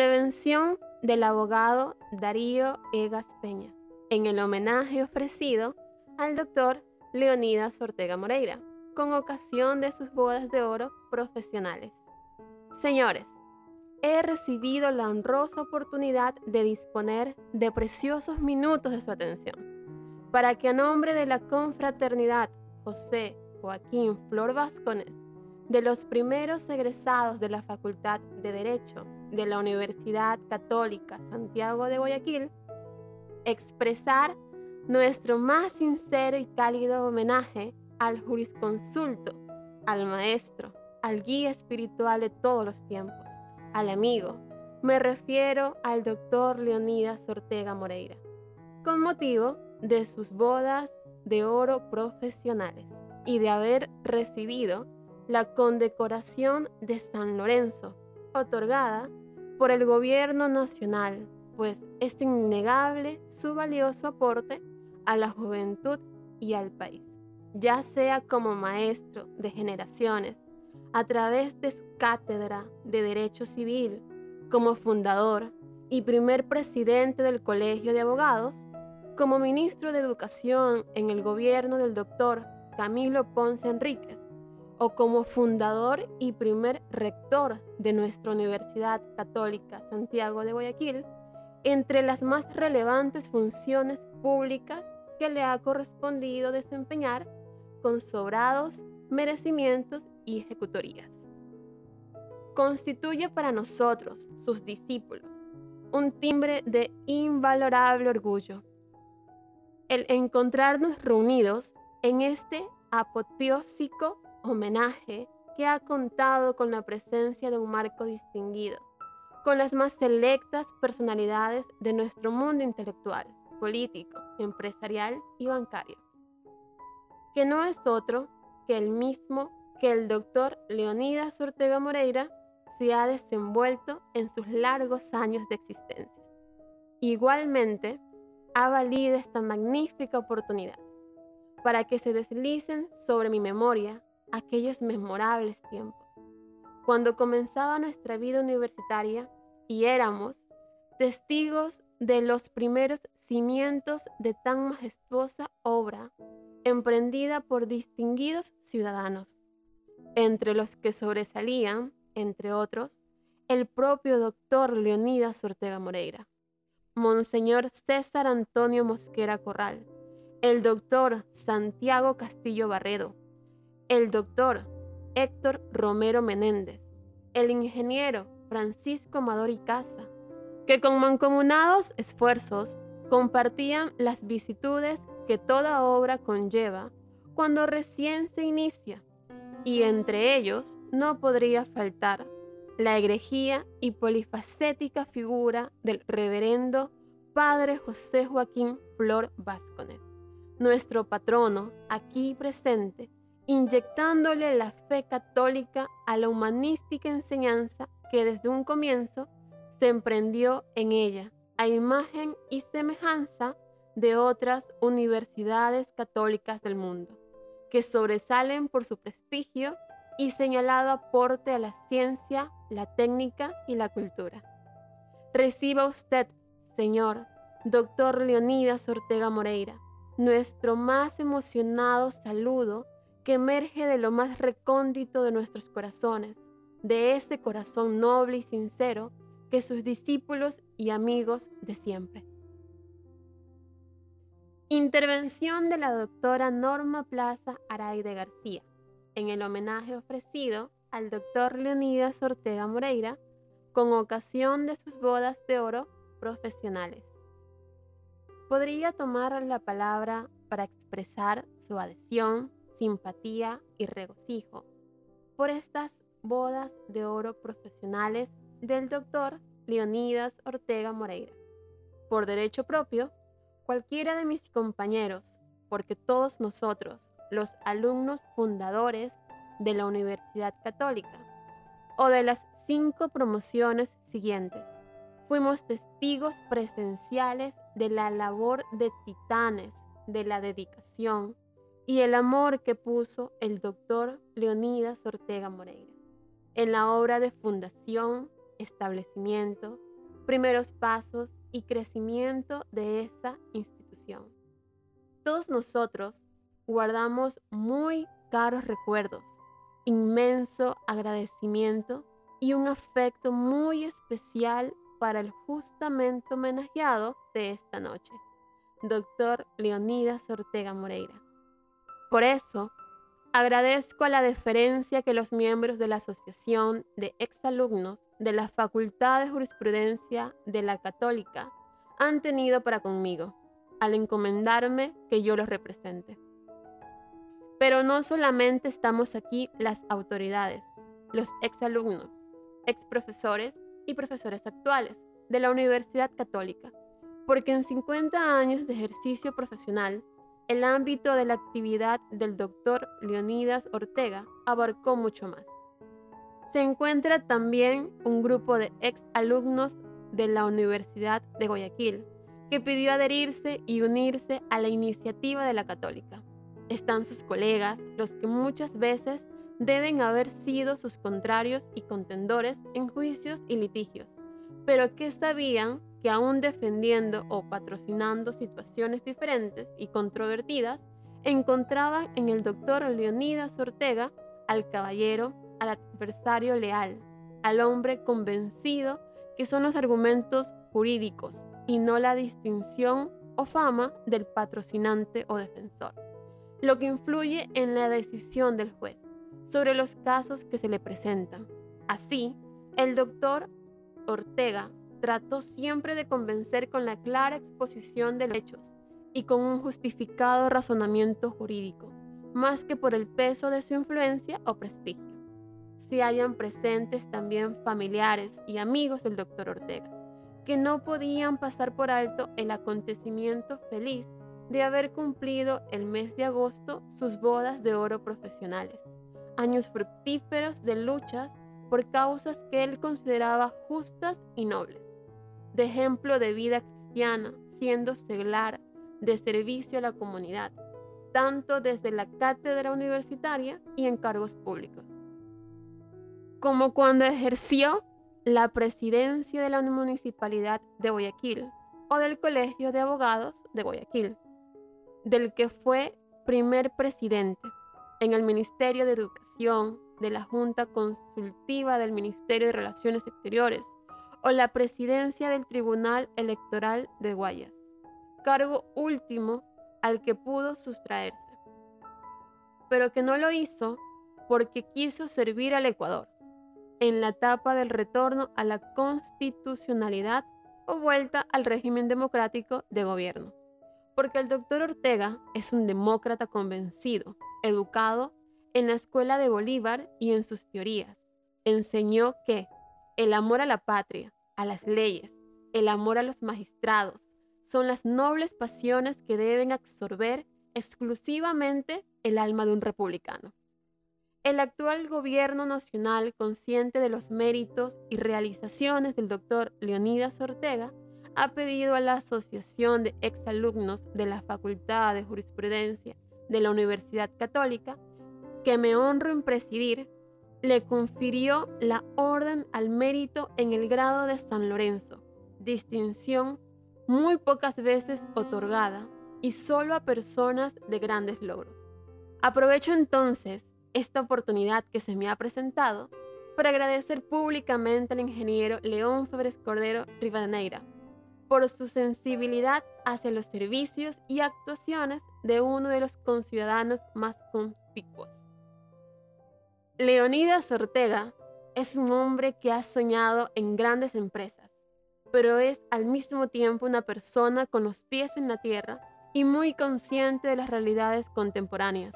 Intervención del abogado Darío Egas Peña en el homenaje ofrecido al doctor Leonidas Ortega Moreira con ocasión de sus bodas de oro profesionales. Señores, he recibido la honrosa oportunidad de disponer de preciosos minutos de su atención para que a nombre de la confraternidad José Joaquín Flor Vázquez, de los primeros egresados de la Facultad de Derecho de la Universidad Católica Santiago de Guayaquil, expresar nuestro más sincero y cálido homenaje al jurisconsulto, al maestro, al guía espiritual de todos los tiempos, al amigo. Me refiero al doctor Leonidas Ortega Moreira, con motivo de sus bodas de oro profesionales y de haber recibido la condecoración de San Lorenzo, otorgada por el gobierno nacional, pues es innegable su valioso aporte a la juventud y al país, ya sea como maestro de generaciones, a través de su cátedra de Derecho Civil, como fundador y primer presidente del Colegio de Abogados, como ministro de Educación en el gobierno del doctor Camilo Ponce Enríquez, o como fundador y primer rector de nuestra Universidad Católica Santiago de Guayaquil, entre las más relevantes funciones públicas que le ha correspondido desempeñar con sobrados merecimientos y ejecutorías. Constituye para nosotros, sus discípulos, un timbre de invalorable orgullo. El encontrarnos reunidos en este apoteósico homenaje que ha contado con la presencia de un marco distinguido, con las más selectas personalidades de nuestro mundo intelectual, político, empresarial y bancario, que no es otro que el mismo que el doctor Leonidas Ortega Moreira se ha desenvuelto en sus largos años de existencia. Igualmente, ha valido esta magnífica oportunidad para que se deslicen sobre mi memoria aquellos memorables tiempos, cuando comenzaba nuestra vida universitaria y éramos testigos de los primeros cimientos de tan majestuosa obra emprendida por distinguidos ciudadanos, entre los que sobresalían, entre otros, el propio doctor Leonidas Ortega Moreira, Monseñor César Antonio Mosquera Corral, el doctor Santiago Castillo Barredo, el doctor Héctor Romero Menéndez, el ingeniero Francisco Amador y Casa, que con mancomunados esfuerzos compartían las vicitudes que toda obra conlleva cuando recién se inicia, y entre ellos no podría faltar la egrejía y polifacética figura del reverendo Padre José Joaquín Flor Vázquez, nuestro patrono aquí presente, inyectándole la fe católica a la humanística enseñanza que desde un comienzo se emprendió en ella, a imagen y semejanza de otras universidades católicas del mundo, que sobresalen por su prestigio y señalado aporte a la ciencia, la técnica y la cultura. Reciba usted, Señor, doctor Leonidas Ortega Moreira, nuestro más emocionado saludo que emerge de lo más recóndito de nuestros corazones, de ese corazón noble y sincero que sus discípulos y amigos de siempre. Intervención de la doctora Norma Plaza Araide García en el homenaje ofrecido al doctor Leonidas Ortega Moreira con ocasión de sus bodas de oro profesionales. Podría tomar la palabra para expresar su adhesión simpatía y regocijo por estas bodas de oro profesionales del doctor Leonidas Ortega Moreira. Por derecho propio, cualquiera de mis compañeros, porque todos nosotros, los alumnos fundadores de la Universidad Católica, o de las cinco promociones siguientes, fuimos testigos presenciales de la labor de titanes, de la dedicación, y el amor que puso el doctor Leonidas Ortega Moreira en la obra de fundación, establecimiento primeros pasos y crecimiento de esa institución. Todos nosotros guardamos muy caros recuerdos, inmenso agradecimiento y un afecto muy especial para el justamente homenajeado de esta noche, doctor Leonidas Ortega Moreira. Por eso, agradezco a la deferencia que los miembros de la Asociación de Exalumnos de la Facultad de Jurisprudencia de la Católica han tenido para conmigo, al encomendarme que yo los represente. Pero no solamente estamos aquí las autoridades, los exalumnos, exprofesores y profesores actuales de la Universidad Católica, porque en 50 años de ejercicio profesional, el ámbito de la actividad del doctor Leonidas Ortega abarcó mucho más. Se encuentra también un grupo de ex alumnos de la Universidad de Guayaquil que pidió adherirse y unirse a la iniciativa de la católica. Están sus colegas, los que muchas veces deben haber sido sus contrarios y contendores en juicios y litigios, pero que sabían que aún defendiendo o patrocinando situaciones diferentes y controvertidas, encontraban en el doctor Leonidas Ortega al caballero, al adversario leal, al hombre convencido que son los argumentos jurídicos y no la distinción o fama del patrocinante o defensor, lo que influye en la decisión del juez sobre los casos que se le presentan. Así, el doctor Ortega trató siempre de convencer con la clara exposición de hechos y con un justificado razonamiento jurídico, más que por el peso de su influencia o prestigio. Se hallan presentes también familiares y amigos del doctor Ortega, que no podían pasar por alto el acontecimiento feliz de haber cumplido el mes de agosto sus bodas de oro profesionales años fructíferos de luchas por causas que él consideraba justas y nobles, de ejemplo de vida cristiana, siendo seglar de servicio a la comunidad, tanto desde la cátedra universitaria y en cargos públicos, como cuando ejerció la presidencia de la Municipalidad de Guayaquil o del Colegio de Abogados de Guayaquil, del que fue primer presidente en el Ministerio de Educación, de la Junta Consultiva del Ministerio de Relaciones Exteriores o la presidencia del Tribunal Electoral de Guayas, cargo último al que pudo sustraerse, pero que no lo hizo porque quiso servir al Ecuador en la etapa del retorno a la constitucionalidad o vuelta al régimen democrático de gobierno. Porque el doctor Ortega es un demócrata convencido educado en la escuela de Bolívar y en sus teorías. Enseñó que el amor a la patria, a las leyes, el amor a los magistrados, son las nobles pasiones que deben absorber exclusivamente el alma de un republicano. El actual gobierno nacional, consciente de los méritos y realizaciones del doctor Leonidas Ortega, ha pedido a la Asociación de Exalumnos de la Facultad de Jurisprudencia de la Universidad Católica, que me honro en presidir, le confirió la Orden al Mérito en el grado de San Lorenzo, distinción muy pocas veces otorgada y solo a personas de grandes logros. Aprovecho entonces esta oportunidad que se me ha presentado para agradecer públicamente al ingeniero León Febres Cordero Rivadeneira por su sensibilidad hacia los servicios y actuaciones de uno de los conciudadanos más conspicuos. Leonidas Ortega es un hombre que ha soñado en grandes empresas, pero es al mismo tiempo una persona con los pies en la tierra y muy consciente de las realidades contemporáneas.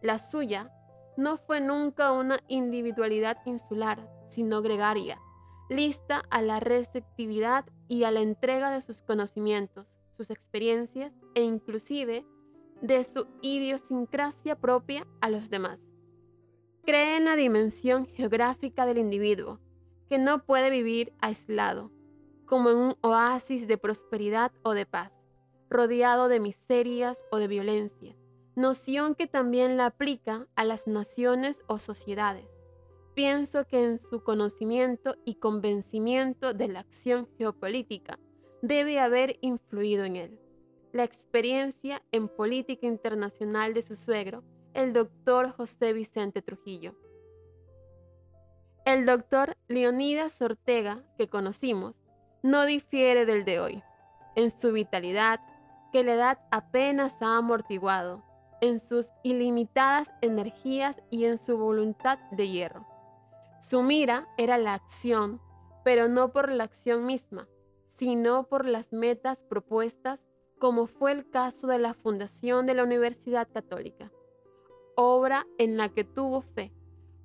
La suya no fue nunca una individualidad insular, sino gregaria, lista a la receptividad y a la entrega de sus conocimientos, sus experiencias e inclusive de su idiosincrasia propia a los demás. Cree en la dimensión geográfica del individuo, que no puede vivir aislado, como en un oasis de prosperidad o de paz, rodeado de miserias o de violencia, noción que también la aplica a las naciones o sociedades. pienso que en su conocimiento y convencimiento de la acción geopolítica debe haber influido en él. La experiencia en política internacional de su suegro, el doctor José Vicente Trujillo. El doctor Leonidas Ortega, que conocimos, no difiere del de hoy, en su vitalidad, que la edad apenas ha amortiguado, en sus ilimitadas energías y en su voluntad de hierro. Su mira era la acción, pero no por la acción misma, sino por las metas propuestas, como fue el caso de la fundación de la Universidad Católica, obra en la que tuvo fe,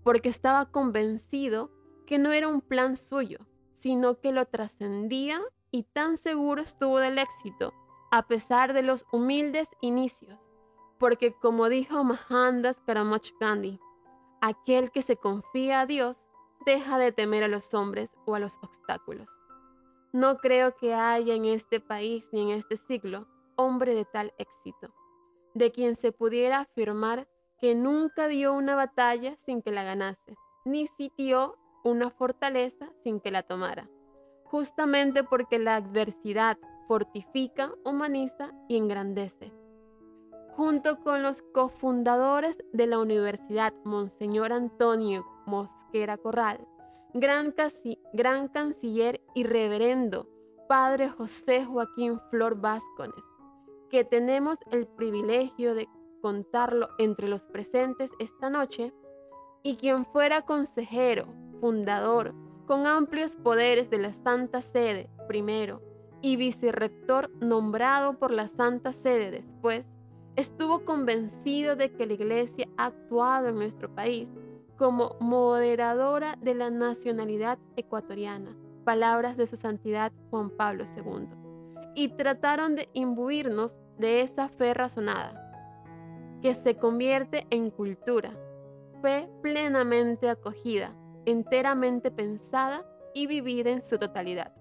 porque estaba convencido que no era un plan suyo, sino que lo trascendía y tan seguro estuvo del éxito, a pesar de los humildes inicios, porque como dijo Mahandas Karamach Gandhi, aquel que se confía a Dios deja de temer a los hombres o a los obstáculos. No creo que haya en este país ni en este siglo hombre de tal éxito, de quien se pudiera afirmar que nunca dio una batalla sin que la ganase, ni sitió una fortaleza sin que la tomara, justamente porque la adversidad fortifica, humaniza y engrandece. Junto con los cofundadores de la Universidad Monseñor Antonio Mosquera Corral, gran, gran canciller y reverendo Padre José Joaquín Flor Vázquez, que tenemos el privilegio de contarlo entre los presentes esta noche, y quien fuera consejero, fundador, con amplios poderes de la Santa Sede primero, y vicerrector nombrado por la Santa Sede después, estuvo convencido de que la Iglesia ha actuado en nuestro país como moderadora de la nacionalidad ecuatoriana, palabras de su santidad Juan Pablo II, y trataron de imbuirnos de esa fe razonada, que se convierte en cultura, fe plenamente acogida, enteramente pensada y vivida en su totalidad.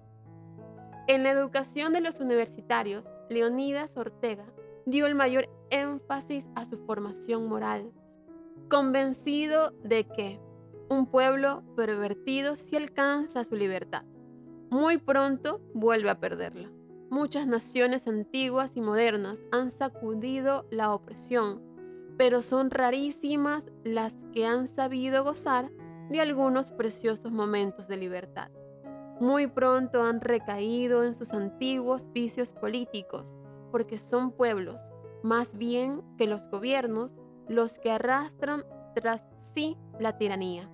En la educación de los universitarios, Leonidas Ortega dio el mayor énfasis a su formación moral, convencido de que un pueblo pervertido si alcanza su libertad, muy pronto vuelve a perderla. Muchas naciones antiguas y modernas han sacudido la opresión, pero son rarísimas las que han sabido gozar de algunos preciosos momentos de libertad. Muy pronto han recaído en sus antiguos vicios políticos, porque son pueblos, más bien que los gobiernos, los que arrastran tras sí la tiranía.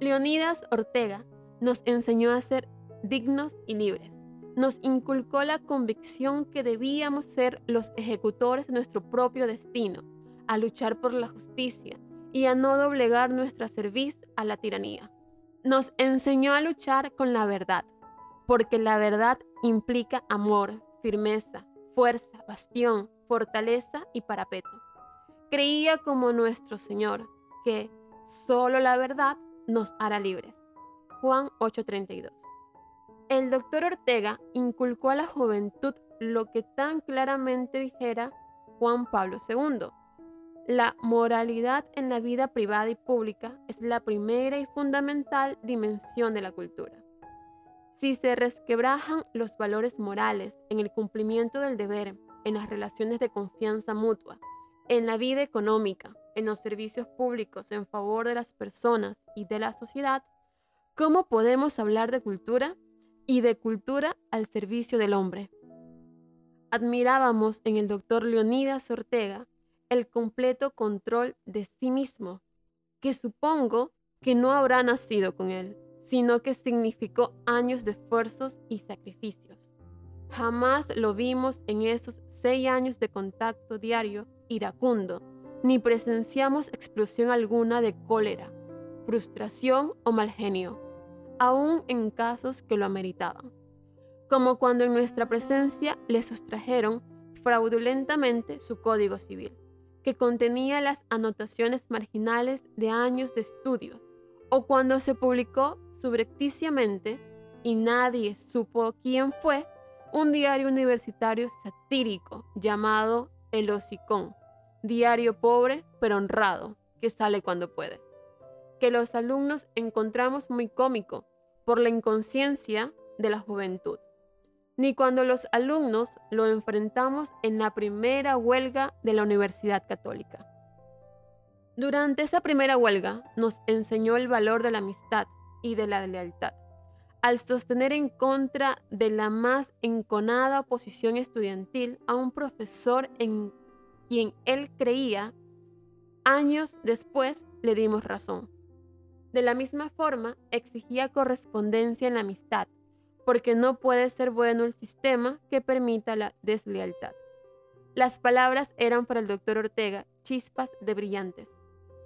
Leonidas Ortega nos enseñó a ser dignos y libres. Nos inculcó la convicción que debíamos ser los ejecutores de nuestro propio destino, a luchar por la justicia y a no doblegar nuestra cerviz a la tiranía. Nos enseñó a luchar con la verdad, porque la verdad implica amor, firmeza, fuerza, bastión, fortaleza y parapeto. Creía como nuestro Señor que solo la verdad nos hará libres. Juan 8:32. El doctor Ortega inculcó a la juventud lo que tan claramente dijera Juan Pablo II. La moralidad en la vida privada y pública es la primera y fundamental dimensión de la cultura. Si se resquebrajan los valores morales en el cumplimiento del deber, en las relaciones de confianza mutua, en la vida económica, en los servicios públicos en favor de las personas y de la sociedad, ¿cómo podemos hablar de cultura y de cultura al servicio del hombre? Admirábamos en el doctor Leonidas Ortega el completo control de sí mismo, que supongo que no habrá nacido con él, sino que significó años de esfuerzos y sacrificios. Jamás lo vimos en esos seis años de contacto diario iracundo, ni presenciamos explosión alguna de cólera, frustración o mal genio, aún en casos que lo ameritaban, como cuando en nuestra presencia le sustrajeron fraudulentamente su código civil, que contenía las anotaciones marginales de años de estudios, o cuando se publicó subrepticiamente y nadie supo quién fue un diario universitario satírico llamado El Hocicón, diario pobre pero honrado, que sale cuando puede. Que los alumnos encontramos muy cómico por la inconsciencia de la juventud, ni cuando los alumnos lo enfrentamos en la primera huelga de la Universidad Católica. Durante esa primera huelga nos enseñó el valor de la amistad y de la lealtad, al sostener en contra de la más enconada oposición estudiantil a un profesor en quien él creía, años después le dimos razón. De la misma forma, exigía correspondencia en la amistad, porque no puede ser bueno el sistema que permita la deslealtad. Las palabras eran para el doctor Ortega chispas de brillantes.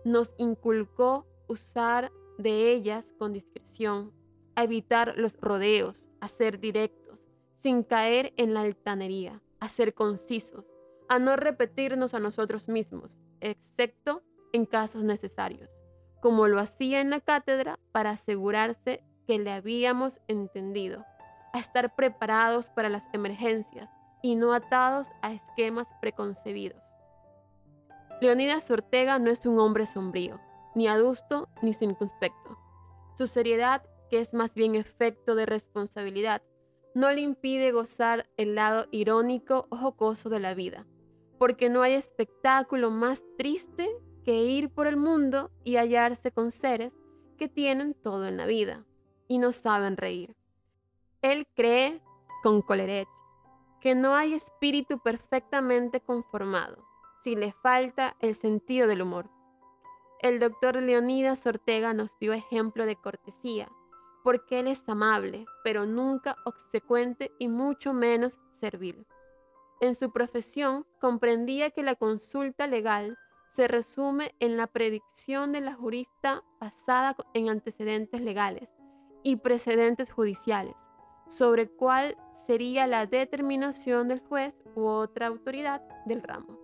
Nos inculcó usar de ellas con discreción, a evitar los rodeos, a ser directos, sin caer en la altanería, a ser concisos, a no repetirnos a nosotros mismos, excepto en casos necesarios como lo hacía en la cátedra para asegurarse que le habíamos entendido, a estar preparados para las emergencias y no atados a esquemas preconcebidos. Leonidas Ortega no es un hombre sombrío, ni adusto ni circunspecto. Su seriedad, que es más bien efecto de responsabilidad, no le impide gozar el lado irónico o jocoso de la vida, porque no hay espectáculo más triste que ir por el mundo y hallarse con seres que tienen todo en la vida y no saben reír. Él cree con Coleridge que no hay espíritu perfectamente conformado si le falta el sentido del humor. El doctor Leonidas Ortega nos dio ejemplo de cortesía, porque él es amable, pero nunca obsecuente y mucho menos servil. En su profesión comprendía que la consulta legal se resume en la predicción de la jurista basada en antecedentes legales y precedentes judiciales, sobre cuál sería la determinación del juez u otra autoridad del ramo.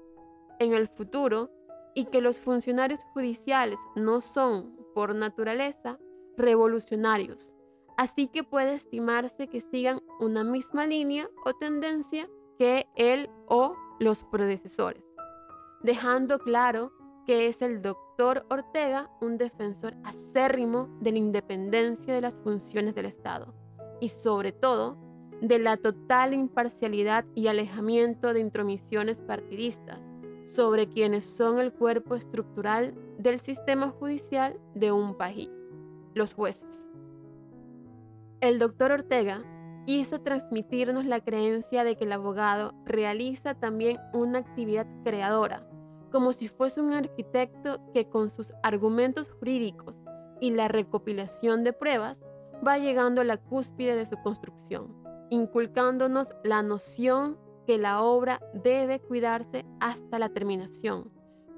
En el futuro, y que los funcionarios judiciales no son, por naturaleza, revolucionarios, así que puede estimarse que sigan una misma línea o tendencia que él o los predecesores dejando claro que es el doctor Ortega un defensor acérrimo de la independencia de las funciones del Estado y sobre todo de la total imparcialidad y alejamiento de intromisiones partidistas sobre quienes son el cuerpo estructural del sistema judicial de un país, los jueces. El doctor Ortega quiso transmitirnos la creencia de que el abogado realiza también una actividad creadora como si fuese un arquitecto que con sus argumentos jurídicos y la recopilación de pruebas va llegando a la cúspide de su construcción, inculcándonos la noción que la obra debe cuidarse hasta la terminación,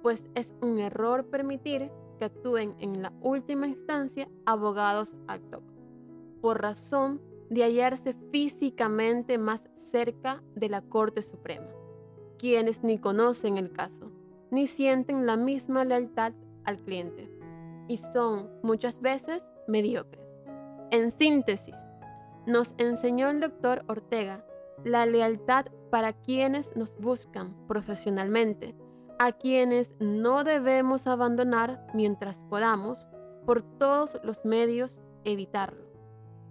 pues es un error permitir que actúen en la última instancia abogados ad por razón de hallarse físicamente más cerca de la Corte Suprema, quienes ni conocen el caso ni sienten la misma lealtad al cliente y son muchas veces mediocres. En síntesis, nos enseñó el doctor Ortega la lealtad para quienes nos buscan profesionalmente, a quienes no debemos abandonar mientras podamos, por todos los medios evitarlo.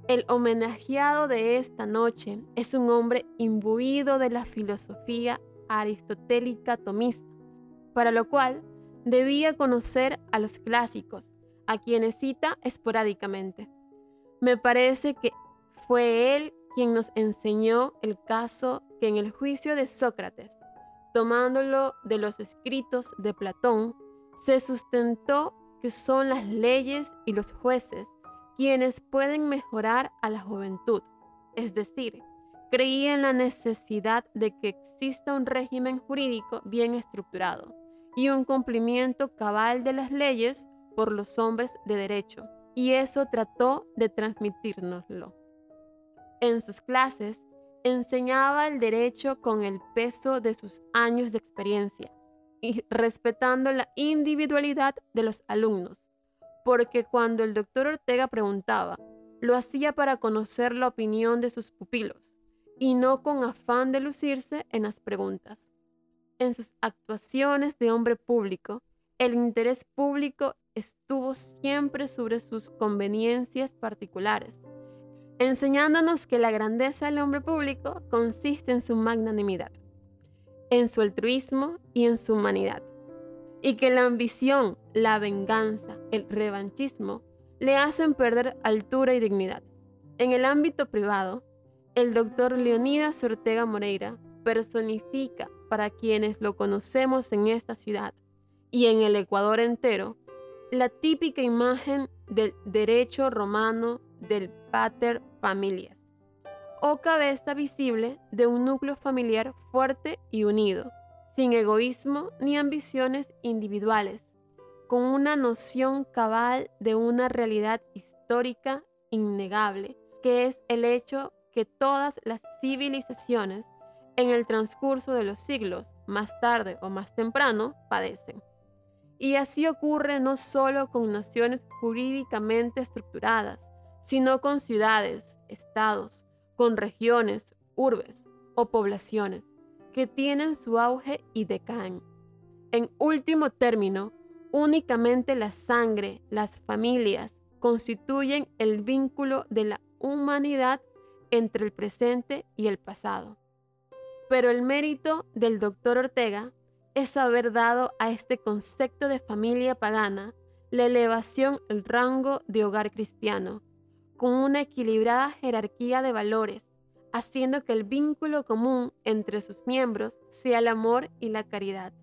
El homenajeado de esta noche es un hombre imbuido de la filosofía aristotélica tomista, para lo cual debía conocer a los clásicos, a quienes cita esporádicamente. Me parece que fue él quien nos enseñó el caso que en el juicio de Sócrates, tomándolo de los escritos de Platón, se sustentó que son las leyes y los jueces quienes pueden mejorar a la juventud, es decir, creía en la necesidad de que exista un régimen jurídico bien estructurado y un cumplimiento cabal de las leyes por los hombres de derecho, y eso trató de transmitírnoslo. En sus clases enseñaba el derecho con el peso de sus años de experiencia y respetando la individualidad de los alumnos, porque cuando el doctor Ortega preguntaba, lo hacía para conocer la opinión de sus pupilos y no con afán de lucirse en las preguntas en sus actuaciones de hombre público, el interés público estuvo siempre sobre sus conveniencias particulares, enseñándonos que la grandeza del hombre público consiste en su magnanimidad, en su altruismo y en su humanidad, y que la ambición, la venganza, el revanchismo le hacen perder altura y dignidad. En el ámbito privado, el doctor Leonidas Ortega Moreira personifica para quienes lo conocemos en esta ciudad y en el Ecuador entero la típica imagen del derecho romano del pater familias, o cabeza visible de un núcleo familiar fuerte y unido, sin egoísmo ni ambiciones individuales, con una noción cabal de una realidad histórica innegable, que es el hecho que todas las civilizaciones en el transcurso de los siglos, más tarde o más temprano, padecen. Y así ocurre no solo con naciones jurídicamente estructuradas, sino con ciudades, estados, con regiones, urbes o poblaciones que tienen su auge y decaen. En último término, únicamente la sangre, las familias, constituyen el vínculo de la humanidad entre el presente y el pasado. Pero el mérito del doctor Ortega es haber dado a este concepto de familia pagana la elevación al rango de hogar cristiano, con una equilibrada jerarquía de valores, haciendo que el vínculo común entre sus miembros sea el amor y la caridad.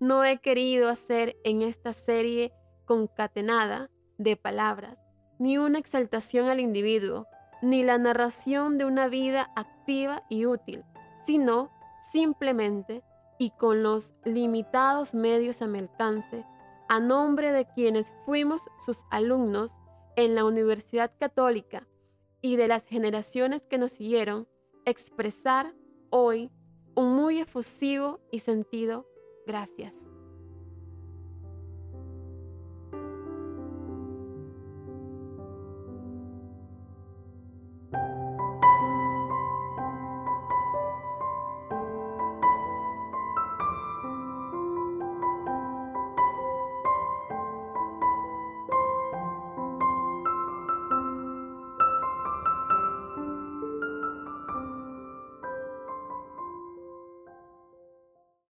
No he querido hacer en esta serie concatenada de palabras ni una exaltación al individuo, ni la narración de una vida activa y útil, sino simplemente y con los limitados medios a mi alcance, a nombre de quienes fuimos sus alumnos en la Universidad Católica y de las generaciones que nos siguieron, expresar hoy un muy efusivo y sentido gracias.